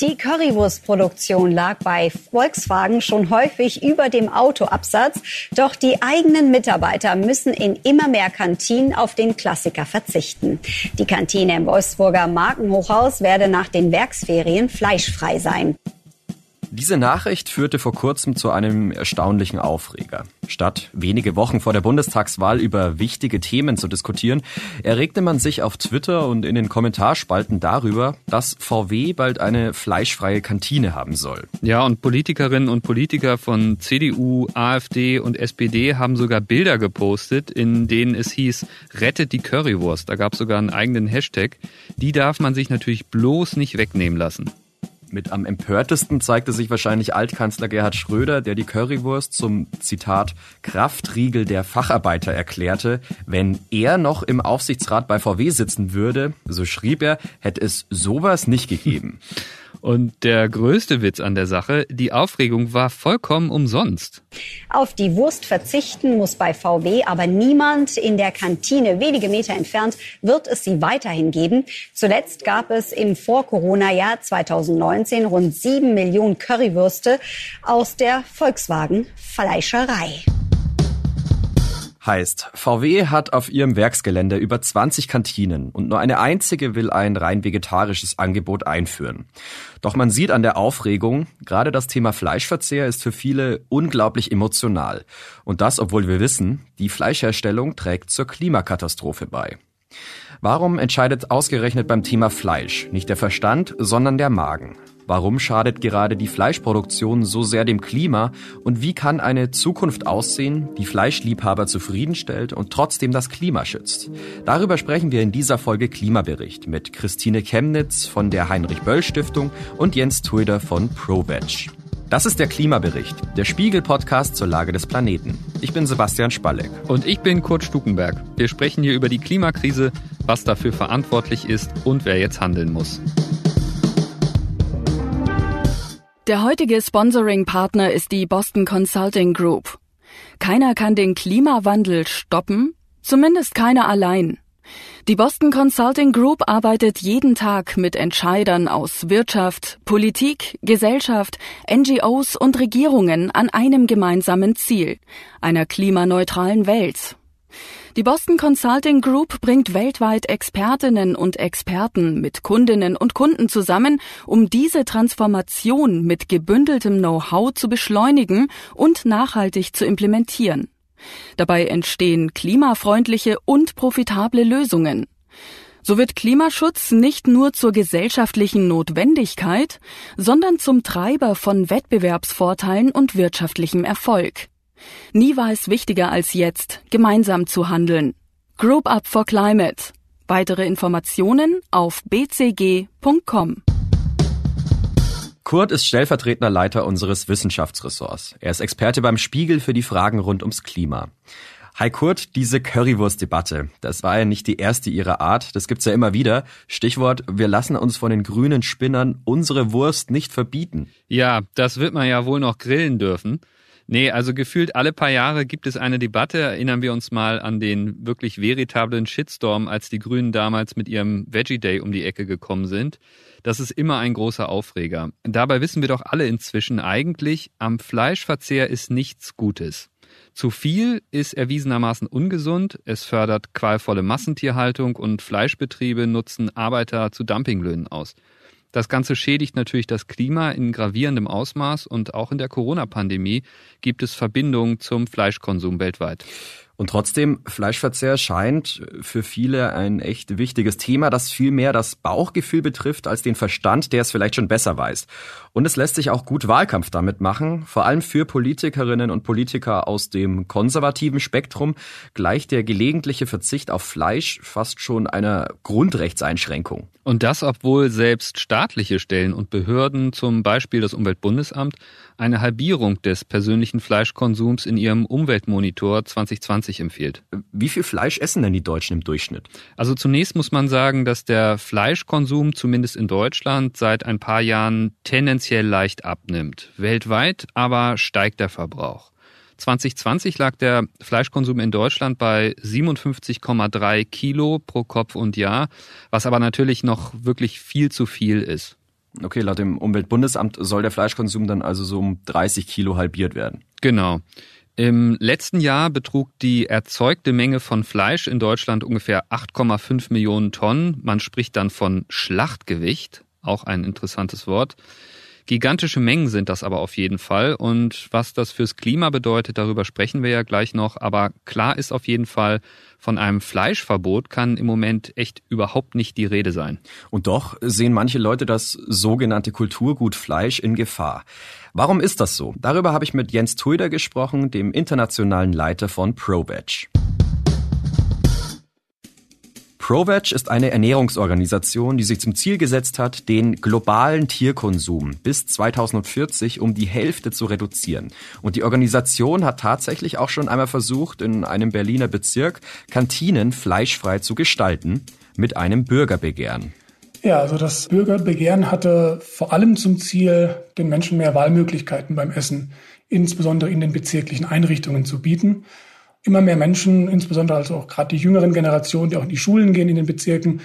Die Currywurstproduktion lag bei Volkswagen schon häufig über dem Autoabsatz. Doch die eigenen Mitarbeiter müssen in immer mehr Kantinen auf den Klassiker verzichten. Die Kantine im Wolfsburger Markenhochhaus werde nach den Werksferien fleischfrei sein. Diese Nachricht führte vor kurzem zu einem erstaunlichen Aufreger. Statt wenige Wochen vor der Bundestagswahl über wichtige Themen zu diskutieren, erregte man sich auf Twitter und in den Kommentarspalten darüber, dass VW bald eine fleischfreie Kantine haben soll. Ja, und Politikerinnen und Politiker von CDU, AfD und SPD haben sogar Bilder gepostet, in denen es hieß, rettet die Currywurst. Da gab es sogar einen eigenen Hashtag. Die darf man sich natürlich bloß nicht wegnehmen lassen. Mit am empörtesten zeigte sich wahrscheinlich Altkanzler Gerhard Schröder, der die Currywurst zum Zitat Kraftriegel der Facharbeiter erklärte. Wenn er noch im Aufsichtsrat bei VW sitzen würde, so schrieb er, hätte es sowas nicht gegeben. Und der größte Witz an der Sache, die Aufregung war vollkommen umsonst. Auf die Wurst verzichten muss bei VW aber niemand. In der Kantine wenige Meter entfernt wird es sie weiterhin geben. Zuletzt gab es im Vor-Corona-Jahr 2019 rund sieben Millionen Currywürste aus der Volkswagen Fleischerei. Heißt, VW hat auf ihrem Werksgelände über 20 Kantinen und nur eine einzige will ein rein vegetarisches Angebot einführen. Doch man sieht an der Aufregung, gerade das Thema Fleischverzehr ist für viele unglaublich emotional. Und das, obwohl wir wissen, die Fleischherstellung trägt zur Klimakatastrophe bei. Warum entscheidet ausgerechnet beim Thema Fleisch nicht der Verstand, sondern der Magen? Warum schadet gerade die Fleischproduktion so sehr dem Klima und wie kann eine Zukunft aussehen, die Fleischliebhaber zufriedenstellt und trotzdem das Klima schützt? Darüber sprechen wir in dieser Folge Klimabericht mit Christine Chemnitz von der Heinrich Böll Stiftung und Jens Tuider von ProVeg. Das ist der Klimabericht, der Spiegel-Podcast zur Lage des Planeten. Ich bin Sebastian Spalleck. Und ich bin Kurt Stukenberg. Wir sprechen hier über die Klimakrise, was dafür verantwortlich ist und wer jetzt handeln muss. Der heutige Sponsoring-Partner ist die Boston Consulting Group. Keiner kann den Klimawandel stoppen, zumindest keiner allein. Die Boston Consulting Group arbeitet jeden Tag mit Entscheidern aus Wirtschaft, Politik, Gesellschaft, NGOs und Regierungen an einem gemeinsamen Ziel, einer klimaneutralen Welt. Die Boston Consulting Group bringt weltweit Expertinnen und Experten mit Kundinnen und Kunden zusammen, um diese Transformation mit gebündeltem Know-how zu beschleunigen und nachhaltig zu implementieren. Dabei entstehen klimafreundliche und profitable Lösungen. So wird Klimaschutz nicht nur zur gesellschaftlichen Notwendigkeit, sondern zum Treiber von Wettbewerbsvorteilen und wirtschaftlichem Erfolg. Nie war es wichtiger als jetzt, gemeinsam zu handeln. Group Up for Climate. Weitere Informationen auf bcg.com. Kurt ist stellvertretender Leiter unseres Wissenschaftsressorts. Er ist Experte beim Spiegel für die Fragen rund ums Klima. Hi Kurt, diese Currywurst-Debatte, das war ja nicht die erste ihrer Art, das gibt's ja immer wieder. Stichwort, wir lassen uns von den grünen Spinnern unsere Wurst nicht verbieten. Ja, das wird man ja wohl noch grillen dürfen. Nee, also gefühlt alle paar Jahre gibt es eine Debatte. Erinnern wir uns mal an den wirklich veritablen Shitstorm, als die Grünen damals mit ihrem Veggie Day um die Ecke gekommen sind. Das ist immer ein großer Aufreger. Dabei wissen wir doch alle inzwischen eigentlich, am Fleischverzehr ist nichts Gutes. Zu viel ist erwiesenermaßen ungesund, es fördert qualvolle Massentierhaltung und Fleischbetriebe nutzen Arbeiter zu Dumpinglöhnen aus. Das Ganze schädigt natürlich das Klima in gravierendem Ausmaß und auch in der Corona-Pandemie gibt es Verbindungen zum Fleischkonsum weltweit. Und trotzdem, Fleischverzehr scheint für viele ein echt wichtiges Thema, das viel mehr das Bauchgefühl betrifft als den Verstand, der es vielleicht schon besser weiß. Und es lässt sich auch gut Wahlkampf damit machen. Vor allem für Politikerinnen und Politiker aus dem konservativen Spektrum gleicht der gelegentliche Verzicht auf Fleisch fast schon einer Grundrechtseinschränkung. Und das, obwohl selbst staatliche Stellen und Behörden, zum Beispiel das Umweltbundesamt, eine Halbierung des persönlichen Fleischkonsums in ihrem Umweltmonitor 2020 empfiehlt. Wie viel Fleisch essen denn die Deutschen im Durchschnitt? Also zunächst muss man sagen, dass der Fleischkonsum zumindest in Deutschland seit ein paar Jahren tendenziell leicht abnimmt. Weltweit aber steigt der Verbrauch. 2020 lag der Fleischkonsum in Deutschland bei 57,3 Kilo pro Kopf und Jahr, was aber natürlich noch wirklich viel zu viel ist. Okay, laut dem Umweltbundesamt soll der Fleischkonsum dann also so um 30 Kilo halbiert werden. Genau. Im letzten Jahr betrug die erzeugte Menge von Fleisch in Deutschland ungefähr 8,5 Millionen Tonnen. Man spricht dann von Schlachtgewicht, auch ein interessantes Wort. Gigantische Mengen sind das aber auf jeden Fall. Und was das fürs Klima bedeutet, darüber sprechen wir ja gleich noch. Aber klar ist auf jeden Fall, von einem Fleischverbot kann im Moment echt überhaupt nicht die Rede sein. Und doch sehen manche Leute das sogenannte Kulturgut Fleisch in Gefahr. Warum ist das so? Darüber habe ich mit Jens Tuider gesprochen, dem internationalen Leiter von ProVeg. ProVeg ist eine Ernährungsorganisation, die sich zum Ziel gesetzt hat, den globalen Tierkonsum bis 2040 um die Hälfte zu reduzieren. Und die Organisation hat tatsächlich auch schon einmal versucht, in einem Berliner Bezirk Kantinen fleischfrei zu gestalten mit einem Bürgerbegehren. Ja, also das Bürgerbegehren hatte vor allem zum Ziel, den Menschen mehr Wahlmöglichkeiten beim Essen, insbesondere in den bezirklichen Einrichtungen zu bieten immer mehr Menschen, insbesondere also auch gerade die jüngeren Generationen, die auch in die Schulen gehen in den Bezirken,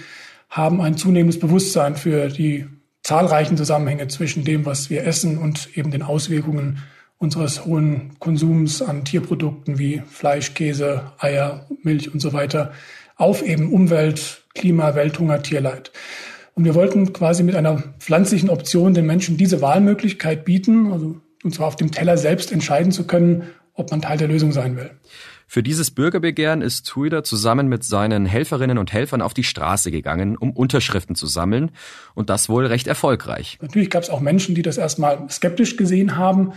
haben ein zunehmendes Bewusstsein für die zahlreichen Zusammenhänge zwischen dem, was wir essen und eben den Auswirkungen unseres hohen Konsums an Tierprodukten wie Fleisch, Käse, Eier, Milch und so weiter auf eben Umwelt, Klima, Welthunger, Tierleid. Und wir wollten quasi mit einer pflanzlichen Option den Menschen diese Wahlmöglichkeit bieten, also und zwar auf dem Teller selbst entscheiden zu können, ob man Teil der Lösung sein will. Für dieses Bürgerbegehren ist Tuida zusammen mit seinen Helferinnen und Helfern auf die Straße gegangen, um Unterschriften zu sammeln. Und das wohl recht erfolgreich. Natürlich gab es auch Menschen, die das erstmal skeptisch gesehen haben.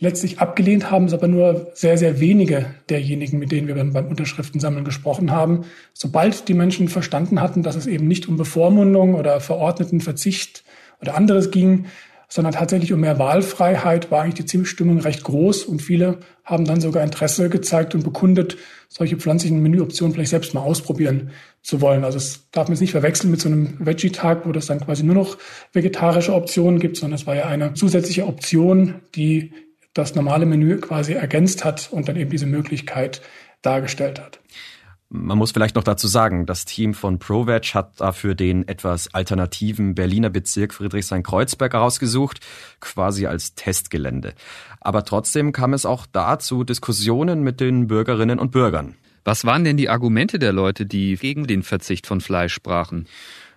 Letztlich abgelehnt haben es aber nur sehr, sehr wenige derjenigen, mit denen wir beim Unterschriftensammeln gesprochen haben. Sobald die Menschen verstanden hatten, dass es eben nicht um Bevormundung oder verordneten Verzicht oder anderes ging, sondern tatsächlich um mehr Wahlfreiheit war eigentlich die Zustimmung recht groß und viele haben dann sogar Interesse gezeigt und bekundet, solche pflanzlichen Menüoptionen vielleicht selbst mal ausprobieren zu wollen. Also es darf man jetzt nicht verwechseln mit so einem Veggie-Tag, wo das dann quasi nur noch vegetarische Optionen gibt, sondern es war ja eine zusätzliche Option, die das normale Menü quasi ergänzt hat und dann eben diese Möglichkeit dargestellt hat. Man muss vielleicht noch dazu sagen, das Team von ProVeg hat dafür den etwas alternativen Berliner Bezirk Friedrichshain-Kreuzberg herausgesucht, quasi als Testgelände. Aber trotzdem kam es auch da zu Diskussionen mit den Bürgerinnen und Bürgern. Was waren denn die Argumente der Leute, die gegen den Verzicht von Fleisch sprachen?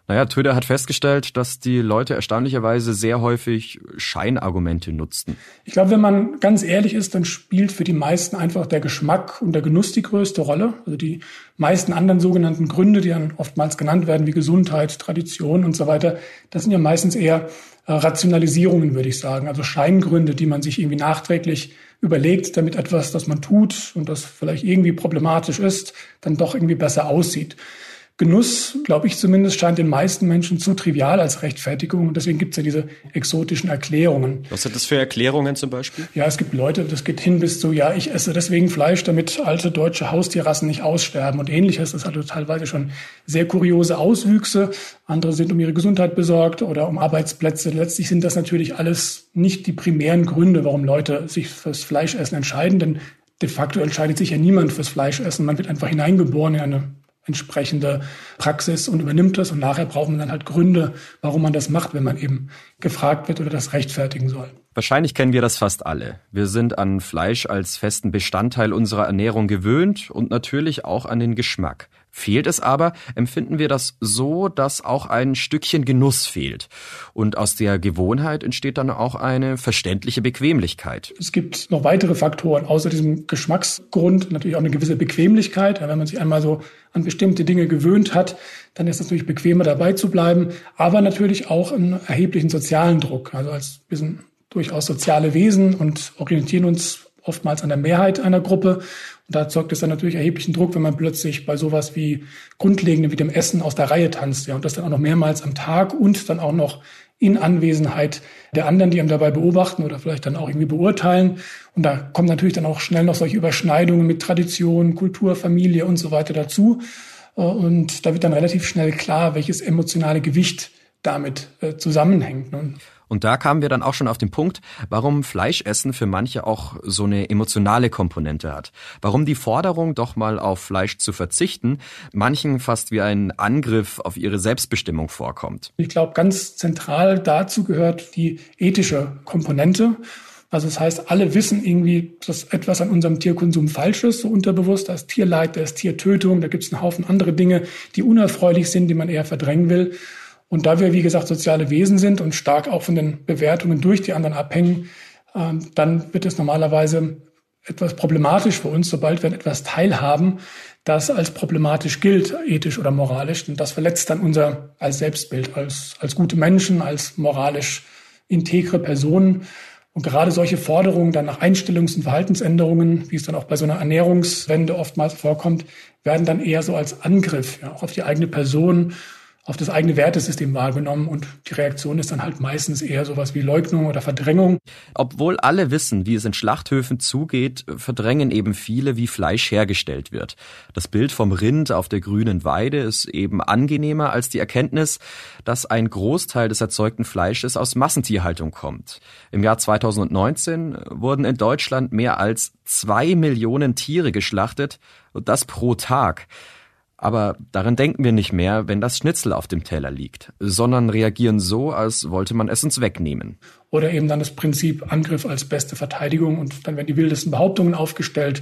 Naja, Twitter hat festgestellt, dass die Leute erstaunlicherweise sehr häufig Scheinargumente nutzten. Ich glaube, wenn man ganz ehrlich ist, dann spielt für die meisten einfach der Geschmack und der Genuss die größte Rolle. Also die meisten anderen sogenannten Gründe, die dann oftmals genannt werden, wie Gesundheit, Tradition und so weiter, das sind ja meistens eher äh, Rationalisierungen, würde ich sagen. Also Scheingründe, die man sich irgendwie nachträglich überlegt, damit etwas, das man tut und das vielleicht irgendwie problematisch ist, dann doch irgendwie besser aussieht. Genuss, glaube ich zumindest, scheint den meisten Menschen zu trivial als Rechtfertigung. Und deswegen gibt es ja diese exotischen Erklärungen. Was sind das für Erklärungen zum Beispiel? Ja, es gibt Leute, das geht hin bis zu, ja, ich esse deswegen Fleisch, damit alte deutsche Haustierrassen nicht aussterben und ähnliches. Das hat teilweise schon sehr kuriose Auswüchse. Andere sind um ihre Gesundheit besorgt oder um Arbeitsplätze. Letztlich sind das natürlich alles nicht die primären Gründe, warum Leute sich fürs Fleischessen entscheiden. Denn de facto entscheidet sich ja niemand fürs Fleischessen. Man wird einfach hineingeboren in eine entsprechende Praxis und übernimmt das. Und nachher braucht man dann halt Gründe, warum man das macht, wenn man eben gefragt wird oder das rechtfertigen soll. Wahrscheinlich kennen wir das fast alle. Wir sind an Fleisch als festen Bestandteil unserer Ernährung gewöhnt und natürlich auch an den Geschmack. Fehlt es aber, empfinden wir das so, dass auch ein Stückchen Genuss fehlt. Und aus der Gewohnheit entsteht dann auch eine verständliche Bequemlichkeit. Es gibt noch weitere Faktoren, außer diesem Geschmacksgrund, natürlich auch eine gewisse Bequemlichkeit. Wenn man sich einmal so an bestimmte Dinge gewöhnt hat, dann ist es natürlich bequemer dabei zu bleiben, aber natürlich auch einen erheblichen sozialen Druck. Also als wir sind durchaus soziale Wesen und orientieren uns oftmals an der Mehrheit einer Gruppe. Und da zeugt es dann natürlich erheblichen Druck, wenn man plötzlich bei sowas wie Grundlegendem wie dem Essen aus der Reihe tanzt. Ja, und das dann auch noch mehrmals am Tag und dann auch noch in Anwesenheit der anderen, die einem dabei beobachten oder vielleicht dann auch irgendwie beurteilen. Und da kommen natürlich dann auch schnell noch solche Überschneidungen mit Tradition, Kultur, Familie und so weiter dazu. Äh, und da wird dann relativ schnell klar, welches emotionale Gewicht damit äh, zusammenhängt. Und da kamen wir dann auch schon auf den Punkt, warum Fleischessen für manche auch so eine emotionale Komponente hat. Warum die Forderung, doch mal auf Fleisch zu verzichten, manchen fast wie ein Angriff auf ihre Selbstbestimmung vorkommt. Ich glaube, ganz zentral dazu gehört die ethische Komponente. Also das heißt, alle wissen irgendwie, dass etwas an unserem Tierkonsum falsch ist, so unterbewusst. Da ist Tierleid, da ist Tiertötung, da gibt es einen Haufen andere Dinge, die unerfreulich sind, die man eher verdrängen will. Und da wir, wie gesagt, soziale Wesen sind und stark auch von den Bewertungen durch die anderen abhängen, ähm, dann wird es normalerweise etwas problematisch für uns, sobald wir an etwas teilhaben, das als problematisch gilt, ethisch oder moralisch. Und das verletzt dann unser als Selbstbild, als, als gute Menschen, als moralisch integre Personen. Und gerade solche Forderungen dann nach Einstellungs- und Verhaltensänderungen, wie es dann auch bei so einer Ernährungswende oftmals vorkommt, werden dann eher so als Angriff ja, auch auf die eigene Person auf das eigene Wertesystem wahrgenommen und die Reaktion ist dann halt meistens eher sowas wie Leugnung oder Verdrängung. Obwohl alle wissen, wie es in Schlachthöfen zugeht, verdrängen eben viele, wie Fleisch hergestellt wird. Das Bild vom Rind auf der grünen Weide ist eben angenehmer als die Erkenntnis, dass ein Großteil des erzeugten Fleisches aus Massentierhaltung kommt. Im Jahr 2019 wurden in Deutschland mehr als zwei Millionen Tiere geschlachtet und das pro Tag. Aber daran denken wir nicht mehr, wenn das Schnitzel auf dem Teller liegt, sondern reagieren so, als wollte man es uns wegnehmen. Oder eben dann das Prinzip Angriff als beste Verteidigung und dann werden die wildesten Behauptungen aufgestellt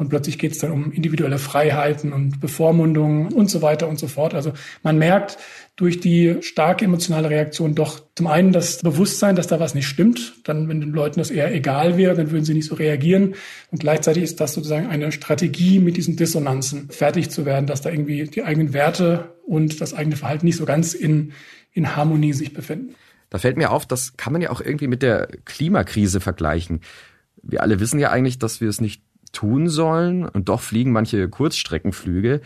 und plötzlich geht es dann um individuelle Freiheiten und Bevormundungen und so weiter und so fort. Also man merkt durch die starke emotionale Reaktion doch zum einen das Bewusstsein, dass da was nicht stimmt. Dann, wenn den Leuten das eher egal wäre, dann würden sie nicht so reagieren. Und gleichzeitig ist das sozusagen eine Strategie, mit diesen Dissonanzen fertig zu werden, dass da irgendwie die eigenen Werte und das eigene Verhalten nicht so ganz in, in Harmonie sich befinden. Da fällt mir auf, das kann man ja auch irgendwie mit der Klimakrise vergleichen. Wir alle wissen ja eigentlich, dass wir es nicht tun sollen und doch fliegen manche Kurzstreckenflüge.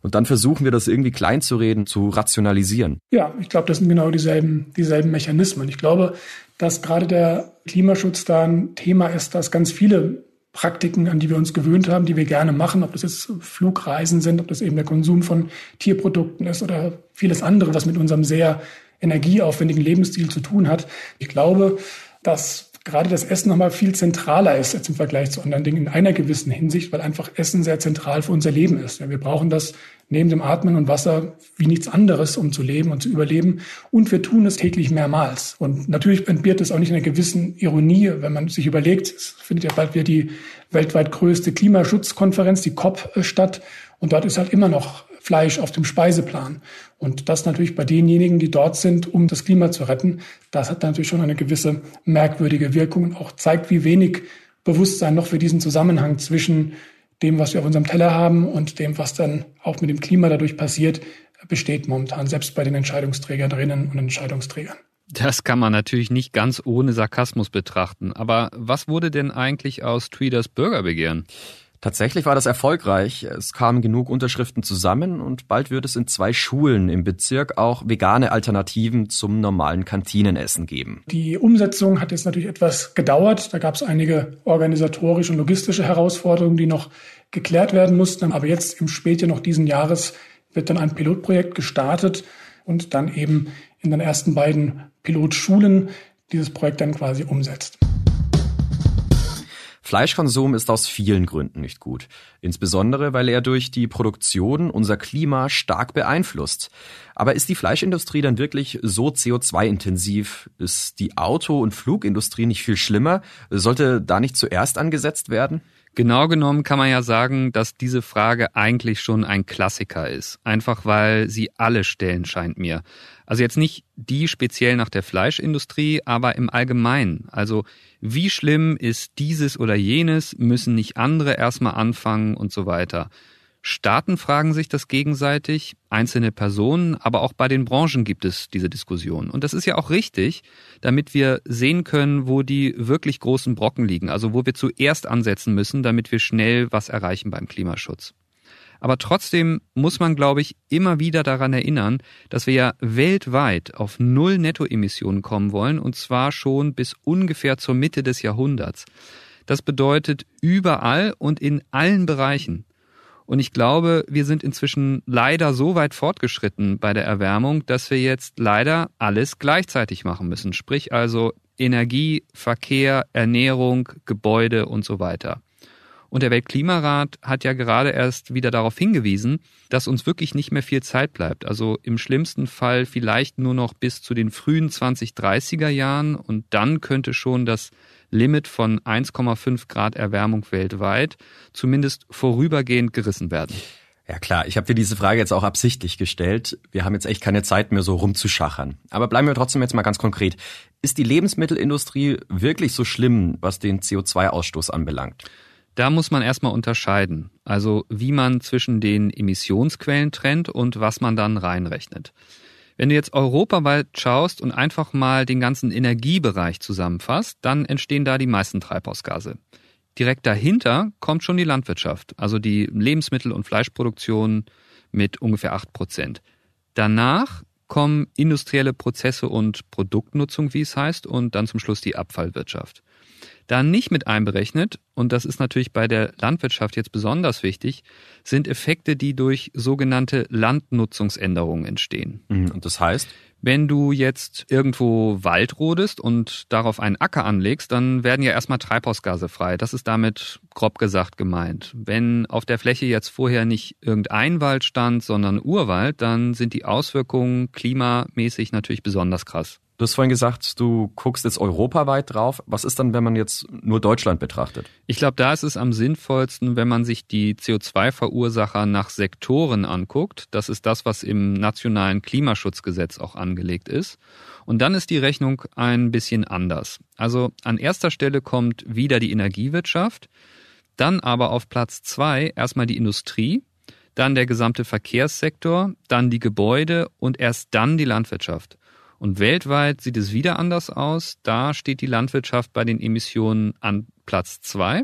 Und dann versuchen wir das irgendwie klein zu zu rationalisieren. Ja, ich glaube, das sind genau dieselben, dieselben Mechanismen. Ich glaube, dass gerade der Klimaschutz da ein Thema ist, dass ganz viele Praktiken, an die wir uns gewöhnt haben, die wir gerne machen, ob das jetzt Flugreisen sind, ob das eben der Konsum von Tierprodukten ist oder vieles andere, was mit unserem sehr energieaufwendigen Lebensstil zu tun hat. Ich glaube, dass gerade das Essen nochmal viel zentraler ist jetzt im Vergleich zu anderen Dingen in einer gewissen Hinsicht, weil einfach Essen sehr zentral für unser Leben ist. Wir brauchen das neben dem Atmen und Wasser wie nichts anderes, um zu leben und zu überleben. Und wir tun es täglich mehrmals. Und natürlich entbehrt es auch nicht einer gewissen Ironie, wenn man sich überlegt, es findet ja bald wieder die weltweit größte Klimaschutzkonferenz, die COP, statt. Und dort ist halt immer noch Fleisch auf dem Speiseplan. Und das natürlich bei denjenigen, die dort sind, um das Klima zu retten, das hat natürlich schon eine gewisse merkwürdige Wirkung und auch zeigt, wie wenig Bewusstsein noch für diesen Zusammenhang zwischen dem, was wir auf unserem Teller haben und dem, was dann auch mit dem Klima dadurch passiert, besteht momentan, selbst bei den Entscheidungsträgerinnen und Entscheidungsträgern. Das kann man natürlich nicht ganz ohne Sarkasmus betrachten. Aber was wurde denn eigentlich aus Tweeders Bürgerbegehren? Tatsächlich war das erfolgreich. Es kamen genug Unterschriften zusammen und bald wird es in zwei Schulen im Bezirk auch vegane Alternativen zum normalen Kantinenessen geben. Die Umsetzung hat jetzt natürlich etwas gedauert. Da gab es einige organisatorische und logistische Herausforderungen, die noch geklärt werden mussten. Aber jetzt im Spätjahr noch diesen Jahres wird dann ein Pilotprojekt gestartet und dann eben in den ersten beiden Pilotschulen dieses Projekt dann quasi umsetzt. Fleischkonsum ist aus vielen Gründen nicht gut. Insbesondere, weil er durch die Produktion unser Klima stark beeinflusst. Aber ist die Fleischindustrie dann wirklich so CO2-intensiv? Ist die Auto- und Flugindustrie nicht viel schlimmer? Sollte da nicht zuerst angesetzt werden? Genau genommen kann man ja sagen, dass diese Frage eigentlich schon ein Klassiker ist. Einfach weil sie alle stellen, scheint mir. Also jetzt nicht die speziell nach der Fleischindustrie, aber im Allgemeinen. Also wie schlimm ist dieses oder jenes, müssen nicht andere erstmal anfangen und so weiter. Staaten fragen sich das gegenseitig, einzelne Personen, aber auch bei den Branchen gibt es diese Diskussion. Und das ist ja auch richtig, damit wir sehen können, wo die wirklich großen Brocken liegen, also wo wir zuerst ansetzen müssen, damit wir schnell was erreichen beim Klimaschutz. Aber trotzdem muss man, glaube ich, immer wieder daran erinnern, dass wir ja weltweit auf Null Nettoemissionen kommen wollen, und zwar schon bis ungefähr zur Mitte des Jahrhunderts. Das bedeutet überall und in allen Bereichen. Und ich glaube, wir sind inzwischen leider so weit fortgeschritten bei der Erwärmung, dass wir jetzt leider alles gleichzeitig machen müssen. Sprich also Energie, Verkehr, Ernährung, Gebäude und so weiter. Und der Weltklimarat hat ja gerade erst wieder darauf hingewiesen, dass uns wirklich nicht mehr viel Zeit bleibt. Also im schlimmsten Fall vielleicht nur noch bis zu den frühen 2030er Jahren und dann könnte schon das Limit von 1,5 Grad Erwärmung weltweit zumindest vorübergehend gerissen werden. Ja klar, ich habe dir diese Frage jetzt auch absichtlich gestellt. Wir haben jetzt echt keine Zeit mehr so rumzuschachern. Aber bleiben wir trotzdem jetzt mal ganz konkret. Ist die Lebensmittelindustrie wirklich so schlimm, was den CO2-Ausstoß anbelangt? Da muss man erstmal unterscheiden, also wie man zwischen den Emissionsquellen trennt und was man dann reinrechnet. Wenn du jetzt europaweit schaust und einfach mal den ganzen Energiebereich zusammenfasst, dann entstehen da die meisten Treibhausgase. Direkt dahinter kommt schon die Landwirtschaft, also die Lebensmittel- und Fleischproduktion mit ungefähr acht Prozent. Danach kommen industrielle Prozesse und Produktnutzung, wie es heißt, und dann zum Schluss die Abfallwirtschaft. Da nicht mit einberechnet, und das ist natürlich bei der Landwirtschaft jetzt besonders wichtig, sind Effekte, die durch sogenannte Landnutzungsänderungen entstehen. Mhm, und das heißt? Wenn du jetzt irgendwo Wald rodest und darauf einen Acker anlegst, dann werden ja erstmal Treibhausgase frei. Das ist damit grob gesagt gemeint. Wenn auf der Fläche jetzt vorher nicht irgendein Wald stand, sondern Urwald, dann sind die Auswirkungen klimamäßig natürlich besonders krass. Du hast vorhin gesagt, du guckst jetzt europaweit drauf. Was ist dann, wenn man jetzt nur Deutschland betrachtet? Ich glaube, da ist es am sinnvollsten, wenn man sich die CO2-Verursacher nach Sektoren anguckt. Das ist das, was im nationalen Klimaschutzgesetz auch angelegt ist. Und dann ist die Rechnung ein bisschen anders. Also an erster Stelle kommt wieder die Energiewirtschaft, dann aber auf Platz zwei erstmal die Industrie, dann der gesamte Verkehrssektor, dann die Gebäude und erst dann die Landwirtschaft. Und weltweit sieht es wieder anders aus. Da steht die Landwirtschaft bei den Emissionen an Platz zwei.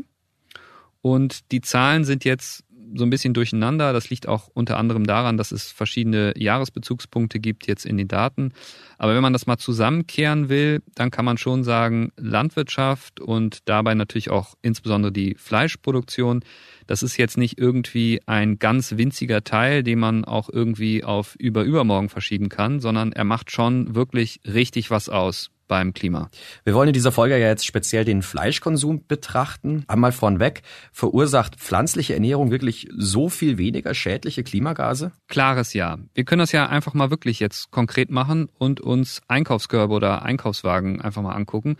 Und die Zahlen sind jetzt so ein bisschen durcheinander. Das liegt auch unter anderem daran, dass es verschiedene Jahresbezugspunkte gibt jetzt in den Daten. Aber wenn man das mal zusammenkehren will, dann kann man schon sagen, Landwirtschaft und dabei natürlich auch insbesondere die Fleischproduktion, das ist jetzt nicht irgendwie ein ganz winziger Teil, den man auch irgendwie auf über übermorgen verschieben kann, sondern er macht schon wirklich richtig was aus beim Klima. Wir wollen in dieser Folge ja jetzt speziell den Fleischkonsum betrachten. Einmal vornweg, verursacht pflanzliche Ernährung wirklich so viel weniger schädliche Klimagase? Klares Ja. Wir können das ja einfach mal wirklich jetzt konkret machen und uns Einkaufskörbe oder Einkaufswagen einfach mal angucken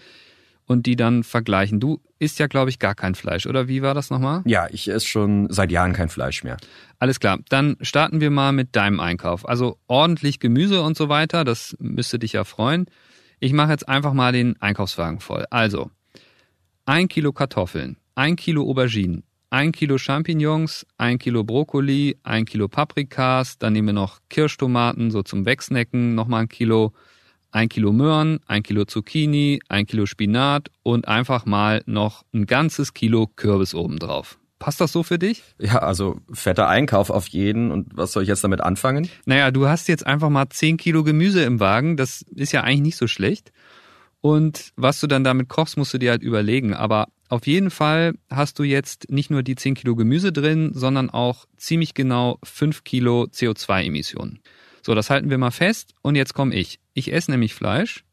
und die dann vergleichen. Du isst ja, glaube ich, gar kein Fleisch, oder wie war das nochmal? Ja, ich esse schon seit Jahren kein Fleisch mehr. Alles klar, dann starten wir mal mit deinem Einkauf. Also ordentlich Gemüse und so weiter, das müsste dich ja freuen. Ich mache jetzt einfach mal den Einkaufswagen voll. Also, ein Kilo Kartoffeln, ein Kilo Auberginen, ein Kilo Champignons, ein Kilo Brokkoli, ein Kilo Paprikas, dann nehmen wir noch Kirschtomaten, so zum Wegsnacken, nochmal ein Kilo, ein Kilo Möhren, ein Kilo Zucchini, ein Kilo Spinat und einfach mal noch ein ganzes Kilo Kürbis obendrauf. Passt das so für dich? Ja, also fetter Einkauf auf jeden. Und was soll ich jetzt damit anfangen? Naja, du hast jetzt einfach mal 10 Kilo Gemüse im Wagen. Das ist ja eigentlich nicht so schlecht. Und was du dann damit kochst, musst du dir halt überlegen. Aber auf jeden Fall hast du jetzt nicht nur die 10 Kilo Gemüse drin, sondern auch ziemlich genau 5 Kilo CO2-Emissionen. So, das halten wir mal fest. Und jetzt komme ich. Ich esse nämlich Fleisch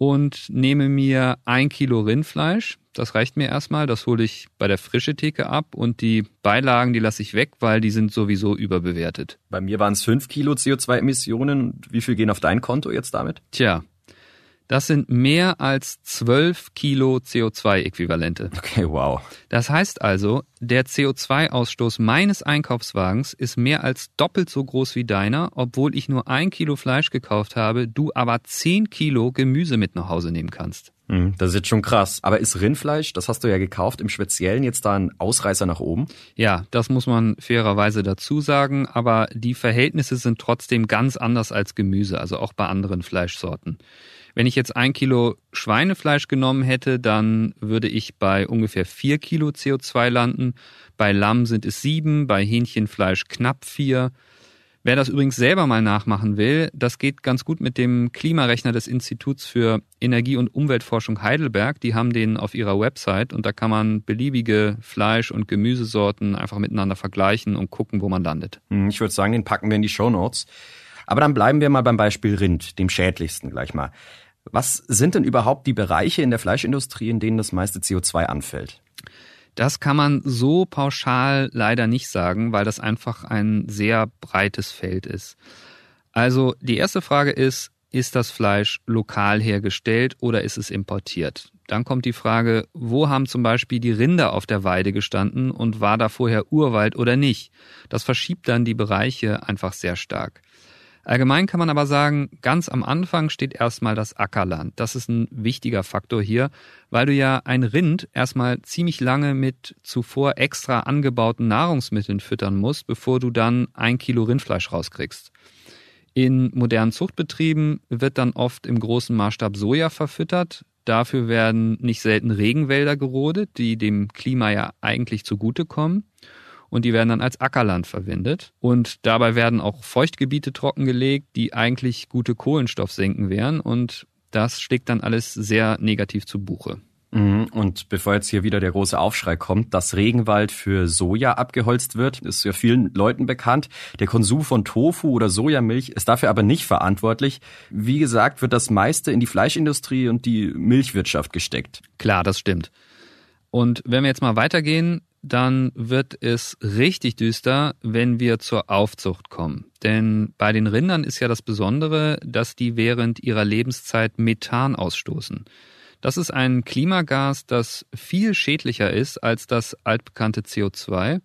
und nehme mir ein Kilo Rindfleisch. Das reicht mir erstmal. Das hole ich bei der frische Theke ab und die Beilagen, die lasse ich weg, weil die sind sowieso überbewertet. Bei mir waren es fünf Kilo CO2-Emissionen. Wie viel gehen auf dein Konto jetzt damit? Tja, das sind mehr als 12 Kilo CO2-Äquivalente. Okay, wow. Das heißt also, der CO2-Ausstoß meines Einkaufswagens ist mehr als doppelt so groß wie deiner, obwohl ich nur ein Kilo Fleisch gekauft habe, du aber 10 Kilo Gemüse mit nach Hause nehmen kannst. Hm, das ist jetzt schon krass. Aber ist Rindfleisch, das hast du ja gekauft, im Speziellen jetzt da ein Ausreißer nach oben? Ja, das muss man fairerweise dazu sagen, aber die Verhältnisse sind trotzdem ganz anders als Gemüse, also auch bei anderen Fleischsorten. Wenn ich jetzt ein Kilo Schweinefleisch genommen hätte, dann würde ich bei ungefähr vier Kilo CO2 landen. Bei Lamm sind es sieben, bei Hähnchenfleisch knapp vier. Wer das übrigens selber mal nachmachen will, das geht ganz gut mit dem Klimarechner des Instituts für Energie- und Umweltforschung Heidelberg. Die haben den auf ihrer Website und da kann man beliebige Fleisch- und Gemüsesorten einfach miteinander vergleichen und gucken, wo man landet. Hm, ich würde sagen, den packen wir in die Show Notes. Aber dann bleiben wir mal beim Beispiel Rind, dem schädlichsten gleich mal. Was sind denn überhaupt die Bereiche in der Fleischindustrie, in denen das meiste CO2 anfällt? Das kann man so pauschal leider nicht sagen, weil das einfach ein sehr breites Feld ist. Also die erste Frage ist, ist das Fleisch lokal hergestellt oder ist es importiert? Dann kommt die Frage, wo haben zum Beispiel die Rinder auf der Weide gestanden und war da vorher Urwald oder nicht? Das verschiebt dann die Bereiche einfach sehr stark. Allgemein kann man aber sagen, ganz am Anfang steht erstmal das Ackerland. Das ist ein wichtiger Faktor hier, weil du ja ein Rind erstmal ziemlich lange mit zuvor extra angebauten Nahrungsmitteln füttern musst, bevor du dann ein Kilo Rindfleisch rauskriegst. In modernen Zuchtbetrieben wird dann oft im großen Maßstab Soja verfüttert. Dafür werden nicht selten Regenwälder gerodet, die dem Klima ja eigentlich zugutekommen und die werden dann als Ackerland verwendet. Und dabei werden auch Feuchtgebiete trockengelegt, die eigentlich gute Kohlenstoffsenken wären und das schlägt dann alles sehr negativ zu Buche. Mhm. Und bevor jetzt hier wieder der große Aufschrei kommt, dass Regenwald für Soja abgeholzt wird, ist ja vielen Leuten bekannt. Der Konsum von Tofu oder Sojamilch ist dafür aber nicht verantwortlich. Wie gesagt, wird das meiste in die Fleischindustrie und die Milchwirtschaft gesteckt. Klar, das stimmt. Und wenn wir jetzt mal weitergehen, dann wird es richtig düster, wenn wir zur Aufzucht kommen. Denn bei den Rindern ist ja das Besondere, dass die während ihrer Lebenszeit Methan ausstoßen. Das ist ein Klimagas, das viel schädlicher ist als das altbekannte CO2.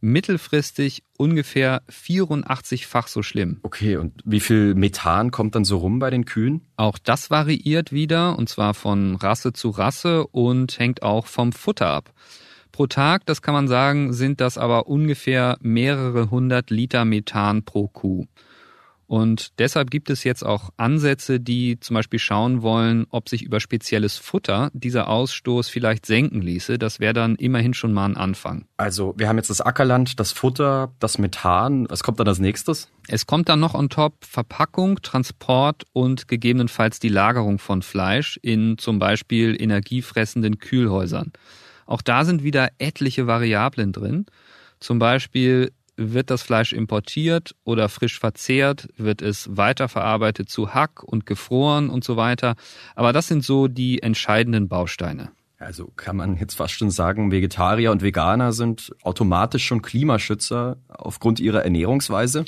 Mittelfristig ungefähr 84-fach so schlimm. Okay, und wie viel Methan kommt dann so rum bei den Kühen? Auch das variiert wieder, und zwar von Rasse zu Rasse und hängt auch vom Futter ab. Pro Tag, das kann man sagen, sind das aber ungefähr mehrere hundert Liter Methan pro Kuh. Und deshalb gibt es jetzt auch Ansätze, die zum Beispiel schauen wollen, ob sich über spezielles Futter dieser Ausstoß vielleicht senken ließe. Das wäre dann immerhin schon mal ein Anfang. Also wir haben jetzt das Ackerland, das Futter, das Methan. Was kommt dann als nächstes? Es kommt dann noch on top Verpackung, Transport und gegebenenfalls die Lagerung von Fleisch in zum Beispiel energiefressenden Kühlhäusern. Auch da sind wieder etliche Variablen drin. Zum Beispiel wird das Fleisch importiert oder frisch verzehrt, wird es weiterverarbeitet zu Hack und gefroren und so weiter. Aber das sind so die entscheidenden Bausteine. Also kann man jetzt fast schon sagen, Vegetarier und Veganer sind automatisch schon Klimaschützer aufgrund ihrer Ernährungsweise?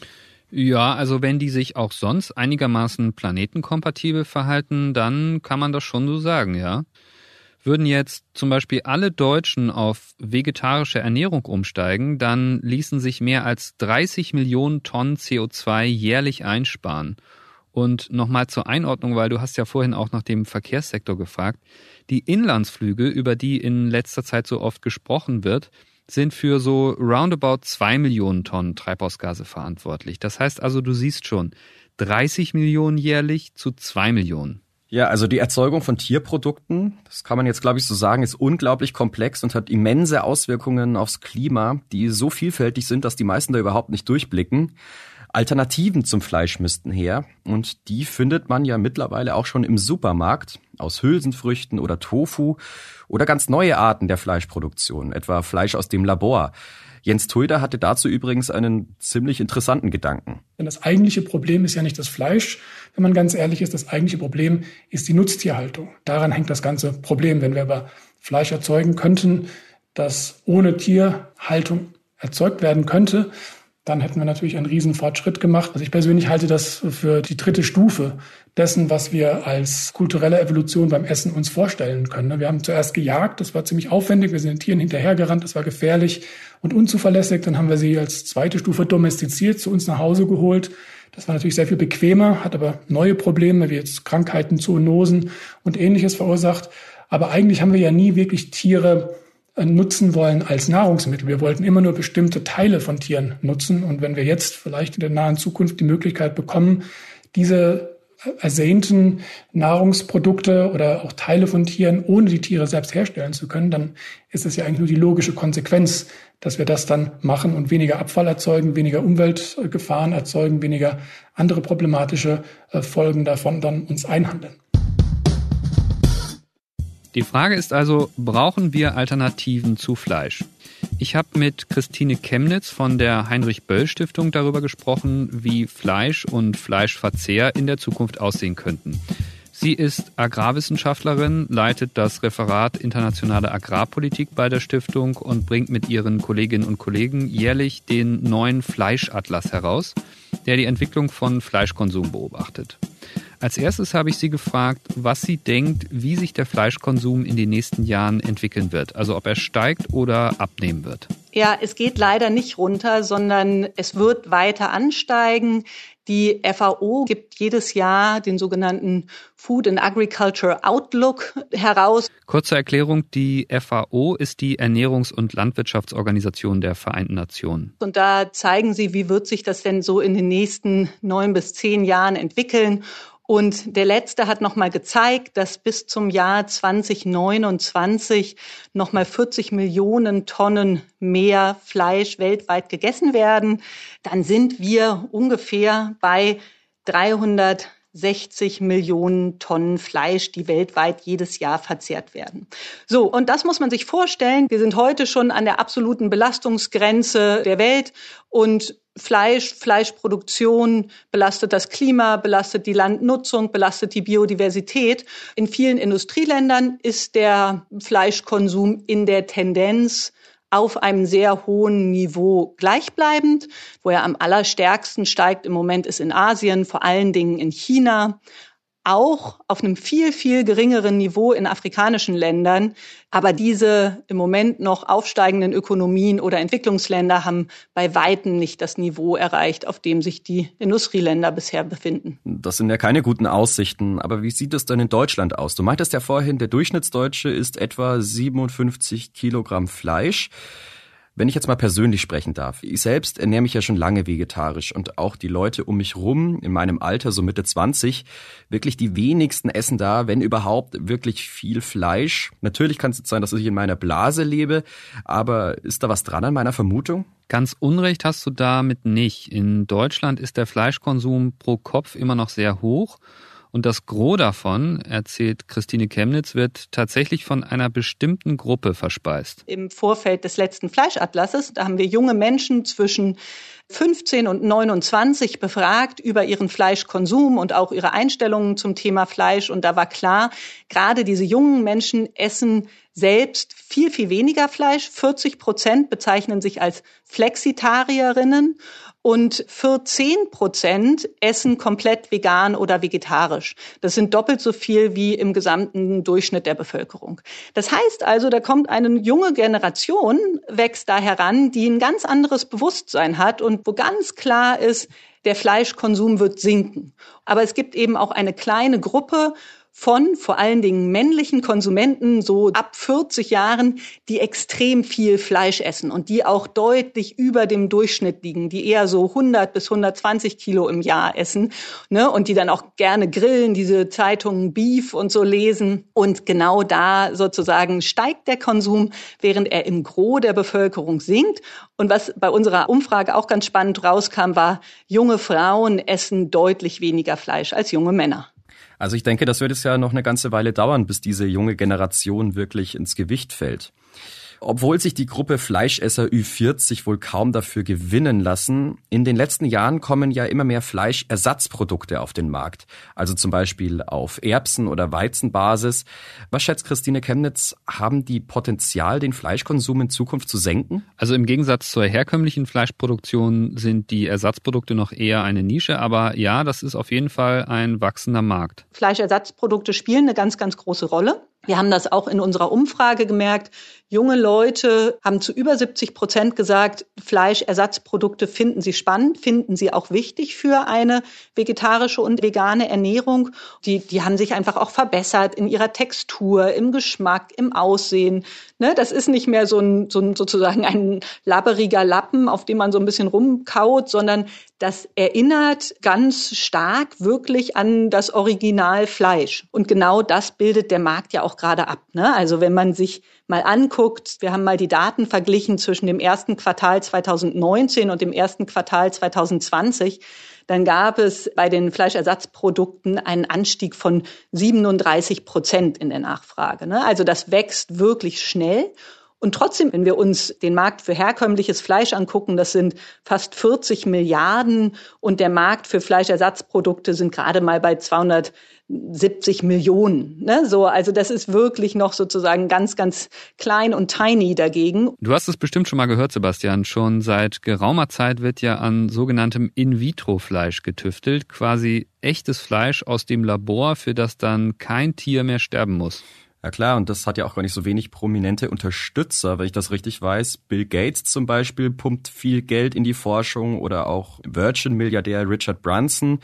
Ja, also wenn die sich auch sonst einigermaßen planetenkompatibel verhalten, dann kann man das schon so sagen, ja. Würden jetzt zum Beispiel alle Deutschen auf vegetarische Ernährung umsteigen, dann ließen sich mehr als 30 Millionen Tonnen CO2 jährlich einsparen. Und nochmal zur Einordnung, weil du hast ja vorhin auch nach dem Verkehrssektor gefragt. Die Inlandsflüge, über die in letzter Zeit so oft gesprochen wird, sind für so roundabout zwei Millionen Tonnen Treibhausgase verantwortlich. Das heißt also, du siehst schon, 30 Millionen jährlich zu zwei Millionen. Ja, also die Erzeugung von Tierprodukten, das kann man jetzt glaube ich so sagen, ist unglaublich komplex und hat immense Auswirkungen aufs Klima, die so vielfältig sind, dass die meisten da überhaupt nicht durchblicken. Alternativen zum Fleisch müssten her und die findet man ja mittlerweile auch schon im Supermarkt aus Hülsenfrüchten oder Tofu oder ganz neue Arten der Fleischproduktion, etwa Fleisch aus dem Labor. Jens Tulder hatte dazu übrigens einen ziemlich interessanten Gedanken. Denn das eigentliche Problem ist ja nicht das Fleisch, wenn man ganz ehrlich ist. Das eigentliche Problem ist die Nutztierhaltung. Daran hängt das ganze Problem. Wenn wir aber Fleisch erzeugen könnten, das ohne Tierhaltung erzeugt werden könnte, dann hätten wir natürlich einen riesen Fortschritt gemacht. Also ich persönlich halte das für die dritte Stufe dessen, was wir als kulturelle Evolution beim Essen uns vorstellen können. Wir haben zuerst gejagt, das war ziemlich aufwendig, wir sind den Tieren hinterhergerannt, das war gefährlich und unzuverlässig. Dann haben wir sie als zweite Stufe domestiziert, zu uns nach Hause geholt. Das war natürlich sehr viel bequemer, hat aber neue Probleme wie jetzt Krankheiten, Zoonosen und ähnliches verursacht. Aber eigentlich haben wir ja nie wirklich Tiere äh, nutzen wollen als Nahrungsmittel. Wir wollten immer nur bestimmte Teile von Tieren nutzen. Und wenn wir jetzt vielleicht in der nahen Zukunft die Möglichkeit bekommen, diese ersehnten Nahrungsprodukte oder auch Teile von Tieren, ohne die Tiere selbst herstellen zu können, dann ist es ja eigentlich nur die logische Konsequenz, dass wir das dann machen und weniger Abfall erzeugen, weniger Umweltgefahren erzeugen, weniger andere problematische äh, Folgen davon dann uns einhandeln. Die Frage ist also, brauchen wir Alternativen zu Fleisch? Ich habe mit Christine Chemnitz von der Heinrich Böll Stiftung darüber gesprochen, wie Fleisch und Fleischverzehr in der Zukunft aussehen könnten. Sie ist Agrarwissenschaftlerin, leitet das Referat Internationale Agrarpolitik bei der Stiftung und bringt mit ihren Kolleginnen und Kollegen jährlich den neuen Fleischatlas heraus, der die Entwicklung von Fleischkonsum beobachtet. Als erstes habe ich sie gefragt, was sie denkt, wie sich der Fleischkonsum in den nächsten Jahren entwickeln wird. Also ob er steigt oder abnehmen wird. Ja, es geht leider nicht runter, sondern es wird weiter ansteigen. Die FAO gibt jedes Jahr den sogenannten Food and Agriculture Outlook heraus. Kurze Erklärung, die FAO ist die Ernährungs- und Landwirtschaftsorganisation der Vereinten Nationen. Und da zeigen sie, wie wird sich das denn so in den nächsten neun bis zehn Jahren entwickeln. Und der letzte hat nochmal gezeigt, dass bis zum Jahr 2029 nochmal 40 Millionen Tonnen mehr Fleisch weltweit gegessen werden. Dann sind wir ungefähr bei 300 60 Millionen Tonnen Fleisch, die weltweit jedes Jahr verzehrt werden. So, und das muss man sich vorstellen. Wir sind heute schon an der absoluten Belastungsgrenze der Welt und Fleisch, Fleischproduktion belastet das Klima, belastet die Landnutzung, belastet die Biodiversität. In vielen Industrieländern ist der Fleischkonsum in der Tendenz auf einem sehr hohen Niveau gleichbleibend. Wo er am allerstärksten steigt im Moment ist in Asien, vor allen Dingen in China auch auf einem viel, viel geringeren Niveau in afrikanischen Ländern. Aber diese im Moment noch aufsteigenden Ökonomien oder Entwicklungsländer haben bei weitem nicht das Niveau erreicht, auf dem sich die Industrieländer bisher befinden. Das sind ja keine guten Aussichten. Aber wie sieht es denn in Deutschland aus? Du meintest ja vorhin, der Durchschnittsdeutsche isst etwa 57 Kilogramm Fleisch. Wenn ich jetzt mal persönlich sprechen darf, ich selbst ernähre mich ja schon lange vegetarisch und auch die Leute um mich rum in meinem Alter, so Mitte 20, wirklich die wenigsten essen da, wenn überhaupt, wirklich viel Fleisch. Natürlich kann es jetzt sein, dass ich in meiner Blase lebe, aber ist da was dran an meiner Vermutung? Ganz Unrecht hast du damit nicht. In Deutschland ist der Fleischkonsum pro Kopf immer noch sehr hoch und das Gros davon, erzählt Christine Chemnitz, wird tatsächlich von einer bestimmten Gruppe verspeist. Im Vorfeld des letzten Fleischatlasses, da haben wir junge Menschen zwischen 15 und 29 befragt über ihren Fleischkonsum und auch ihre Einstellungen zum Thema Fleisch. Und da war klar, gerade diese jungen Menschen essen selbst viel, viel weniger Fleisch. 40 Prozent bezeichnen sich als Flexitarierinnen und 14 Prozent essen komplett vegan oder vegetarisch. Das sind doppelt so viel wie im gesamten Durchschnitt der Bevölkerung. Das heißt also, da kommt eine junge Generation, wächst da heran, die ein ganz anderes Bewusstsein hat und wo ganz klar ist, der Fleischkonsum wird sinken. Aber es gibt eben auch eine kleine Gruppe von vor allen Dingen männlichen Konsumenten, so ab 40 Jahren, die extrem viel Fleisch essen und die auch deutlich über dem Durchschnitt liegen, die eher so 100 bis 120 Kilo im Jahr essen ne, und die dann auch gerne grillen, diese Zeitungen Beef und so lesen. Und genau da sozusagen steigt der Konsum, während er im Gros der Bevölkerung sinkt. Und was bei unserer Umfrage auch ganz spannend rauskam, war, junge Frauen essen deutlich weniger Fleisch als junge Männer. Also ich denke, das wird es ja noch eine ganze Weile dauern, bis diese junge Generation wirklich ins Gewicht fällt. Obwohl sich die Gruppe Fleischesser Ü40 wohl kaum dafür gewinnen lassen, in den letzten Jahren kommen ja immer mehr Fleischersatzprodukte auf den Markt. Also zum Beispiel auf Erbsen- oder Weizenbasis. Was schätzt Christine Chemnitz, haben die Potenzial, den Fleischkonsum in Zukunft zu senken? Also im Gegensatz zur herkömmlichen Fleischproduktion sind die Ersatzprodukte noch eher eine Nische, aber ja, das ist auf jeden Fall ein wachsender Markt. Fleischersatzprodukte spielen eine ganz, ganz große Rolle. Wir haben das auch in unserer Umfrage gemerkt. Junge Leute haben zu über 70 Prozent gesagt, Fleischersatzprodukte finden sie spannend, finden sie auch wichtig für eine vegetarische und vegane Ernährung. Die, die haben sich einfach auch verbessert in ihrer Textur, im Geschmack, im Aussehen. Ne, das ist nicht mehr so ein, so ein sozusagen ein labberiger Lappen, auf dem man so ein bisschen rumkaut, sondern das erinnert ganz stark wirklich an das Original Fleisch. Und genau das bildet der Markt ja auch gerade ab. Ne? Also wenn man sich mal anguckt, wir haben mal die Daten verglichen zwischen dem ersten Quartal 2019 und dem ersten Quartal 2020, dann gab es bei den Fleischersatzprodukten einen Anstieg von 37 Prozent in der Nachfrage. Ne? Also das wächst wirklich schnell. Und trotzdem, wenn wir uns den Markt für herkömmliches Fleisch angucken, das sind fast 40 Milliarden und der Markt für Fleischersatzprodukte sind gerade mal bei 270 Millionen. Ne? So, also das ist wirklich noch sozusagen ganz, ganz klein und tiny dagegen. Du hast es bestimmt schon mal gehört, Sebastian. Schon seit geraumer Zeit wird ja an sogenanntem In-vitro-Fleisch getüftelt, quasi echtes Fleisch aus dem Labor, für das dann kein Tier mehr sterben muss. Ja klar, und das hat ja auch gar nicht so wenig prominente Unterstützer, wenn ich das richtig weiß. Bill Gates zum Beispiel pumpt viel Geld in die Forschung oder auch Virgin-Milliardär Richard Branson.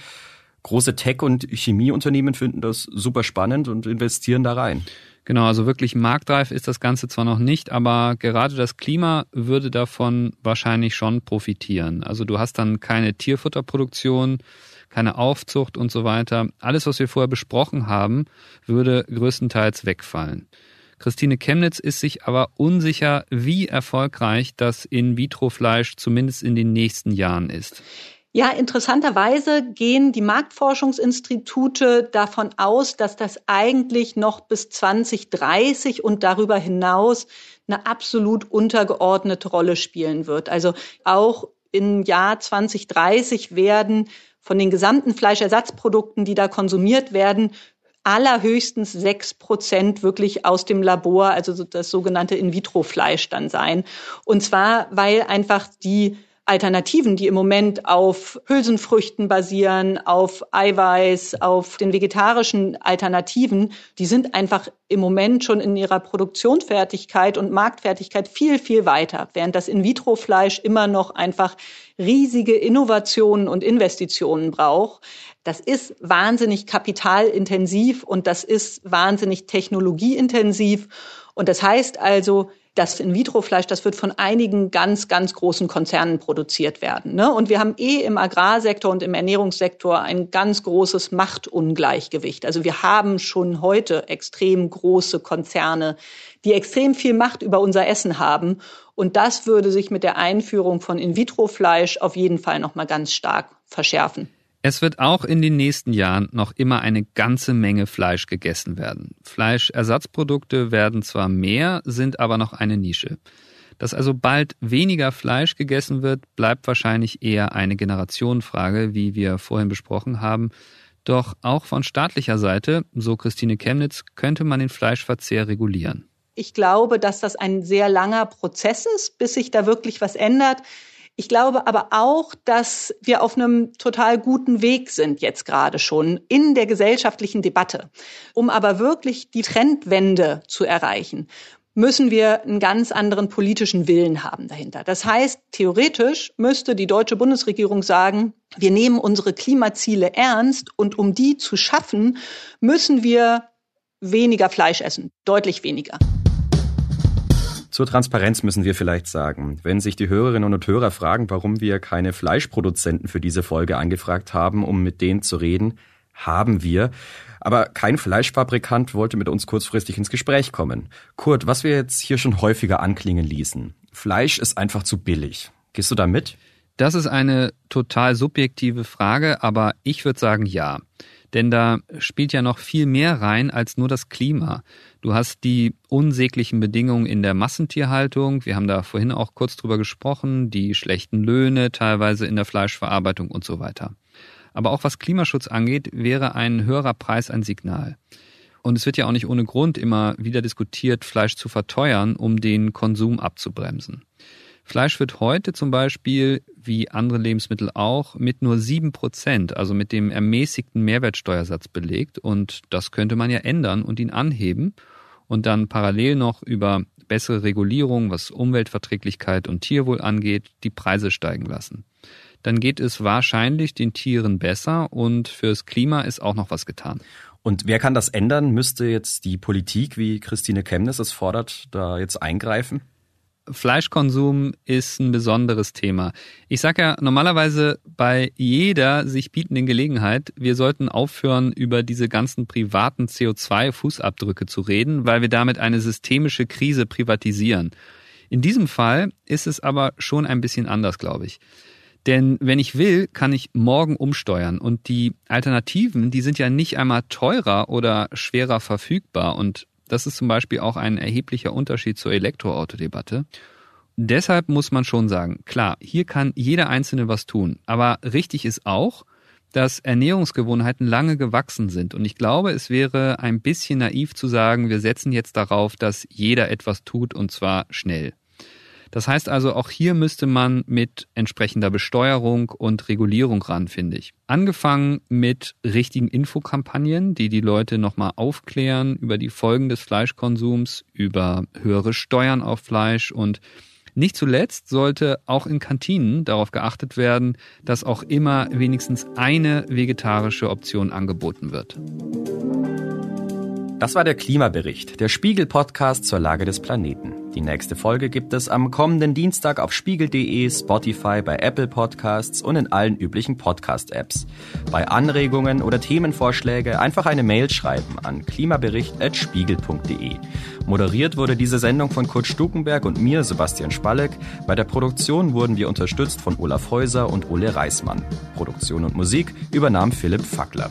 Große Tech- und Chemieunternehmen finden das super spannend und investieren da rein. Genau, also wirklich marktreif ist das Ganze zwar noch nicht, aber gerade das Klima würde davon wahrscheinlich schon profitieren. Also du hast dann keine Tierfutterproduktion, keine Aufzucht und so weiter. Alles, was wir vorher besprochen haben, würde größtenteils wegfallen. Christine Chemnitz ist sich aber unsicher, wie erfolgreich das In-vitro-Fleisch zumindest in den nächsten Jahren ist. Ja, interessanterweise gehen die Marktforschungsinstitute davon aus, dass das eigentlich noch bis 2030 und darüber hinaus eine absolut untergeordnete Rolle spielen wird. Also auch im Jahr 2030 werden von den gesamten Fleischersatzprodukten, die da konsumiert werden, allerhöchstens sechs Prozent wirklich aus dem Labor, also das sogenannte In-vitro-Fleisch dann sein. Und zwar, weil einfach die Alternativen, die im Moment auf Hülsenfrüchten basieren, auf Eiweiß, auf den vegetarischen Alternativen, die sind einfach im Moment schon in ihrer Produktionsfertigkeit und Marktfertigkeit viel, viel weiter, während das In-vitro-Fleisch immer noch einfach riesige Innovationen und Investitionen braucht. Das ist wahnsinnig kapitalintensiv und das ist wahnsinnig technologieintensiv. Und das heißt also, das In-vitro-Fleisch, das wird von einigen ganz, ganz großen Konzernen produziert werden. Ne? Und wir haben eh im Agrarsektor und im Ernährungssektor ein ganz großes Machtungleichgewicht. Also wir haben schon heute extrem große Konzerne, die extrem viel Macht über unser Essen haben. Und das würde sich mit der Einführung von In-vitro-Fleisch auf jeden Fall noch mal ganz stark verschärfen. Es wird auch in den nächsten Jahren noch immer eine ganze Menge Fleisch gegessen werden. Fleischersatzprodukte werden zwar mehr, sind aber noch eine Nische. Dass also bald weniger Fleisch gegessen wird, bleibt wahrscheinlich eher eine Generationenfrage, wie wir vorhin besprochen haben. Doch auch von staatlicher Seite, so Christine Chemnitz, könnte man den Fleischverzehr regulieren. Ich glaube, dass das ein sehr langer Prozess ist, bis sich da wirklich was ändert. Ich glaube aber auch, dass wir auf einem total guten Weg sind jetzt gerade schon in der gesellschaftlichen Debatte. Um aber wirklich die Trendwende zu erreichen, müssen wir einen ganz anderen politischen Willen haben dahinter. Das heißt, theoretisch müsste die deutsche Bundesregierung sagen, wir nehmen unsere Klimaziele ernst und um die zu schaffen, müssen wir weniger Fleisch essen, deutlich weniger. Zur Transparenz müssen wir vielleicht sagen, wenn sich die Hörerinnen und Hörer fragen, warum wir keine Fleischproduzenten für diese Folge angefragt haben, um mit denen zu reden, haben wir. Aber kein Fleischfabrikant wollte mit uns kurzfristig ins Gespräch kommen. Kurt, was wir jetzt hier schon häufiger anklingen ließen. Fleisch ist einfach zu billig. Gehst du da mit? Das ist eine total subjektive Frage, aber ich würde sagen ja. Denn da spielt ja noch viel mehr rein als nur das Klima. Du hast die unsäglichen Bedingungen in der Massentierhaltung. Wir haben da vorhin auch kurz drüber gesprochen. Die schlechten Löhne teilweise in der Fleischverarbeitung und so weiter. Aber auch was Klimaschutz angeht, wäre ein höherer Preis ein Signal. Und es wird ja auch nicht ohne Grund immer wieder diskutiert, Fleisch zu verteuern, um den Konsum abzubremsen. Fleisch wird heute zum Beispiel, wie andere Lebensmittel auch, mit nur sieben Prozent, also mit dem ermäßigten Mehrwertsteuersatz belegt. Und das könnte man ja ändern und ihn anheben. und dann parallel noch über bessere Regulierung, was Umweltverträglichkeit und Tierwohl angeht, die Preise steigen lassen. Dann geht es wahrscheinlich den Tieren besser und fürs Klima ist auch noch was getan. Und wer kann das ändern? Müsste jetzt die Politik, wie Christine Chemnitz es fordert, da jetzt eingreifen? Fleischkonsum ist ein besonderes Thema. Ich sage ja normalerweise bei jeder sich bietenden Gelegenheit, wir sollten aufhören, über diese ganzen privaten CO2-Fußabdrücke zu reden, weil wir damit eine systemische Krise privatisieren. In diesem Fall ist es aber schon ein bisschen anders, glaube ich. Denn wenn ich will, kann ich morgen umsteuern. Und die Alternativen, die sind ja nicht einmal teurer oder schwerer verfügbar. Und das ist zum Beispiel auch ein erheblicher Unterschied zur Elektroautodebatte. Deshalb muss man schon sagen, klar, hier kann jeder Einzelne was tun. Aber richtig ist auch, dass Ernährungsgewohnheiten lange gewachsen sind. Und ich glaube, es wäre ein bisschen naiv zu sagen, wir setzen jetzt darauf, dass jeder etwas tut und zwar schnell. Das heißt also, auch hier müsste man mit entsprechender Besteuerung und Regulierung ran, finde ich. Angefangen mit richtigen Infokampagnen, die die Leute nochmal aufklären über die Folgen des Fleischkonsums, über höhere Steuern auf Fleisch und nicht zuletzt sollte auch in Kantinen darauf geachtet werden, dass auch immer wenigstens eine vegetarische Option angeboten wird. Das war der Klimabericht, der Spiegel-Podcast zur Lage des Planeten. Die nächste Folge gibt es am kommenden Dienstag auf spiegel.de, Spotify, bei Apple Podcasts und in allen üblichen Podcast-Apps. Bei Anregungen oder Themenvorschläge einfach eine Mail schreiben an klimabericht.spiegel.de. Moderiert wurde diese Sendung von Kurt Stukenberg und mir, Sebastian Spalleck. Bei der Produktion wurden wir unterstützt von Olaf Häuser und Ole Reismann. Produktion und Musik übernahm Philipp Fackler.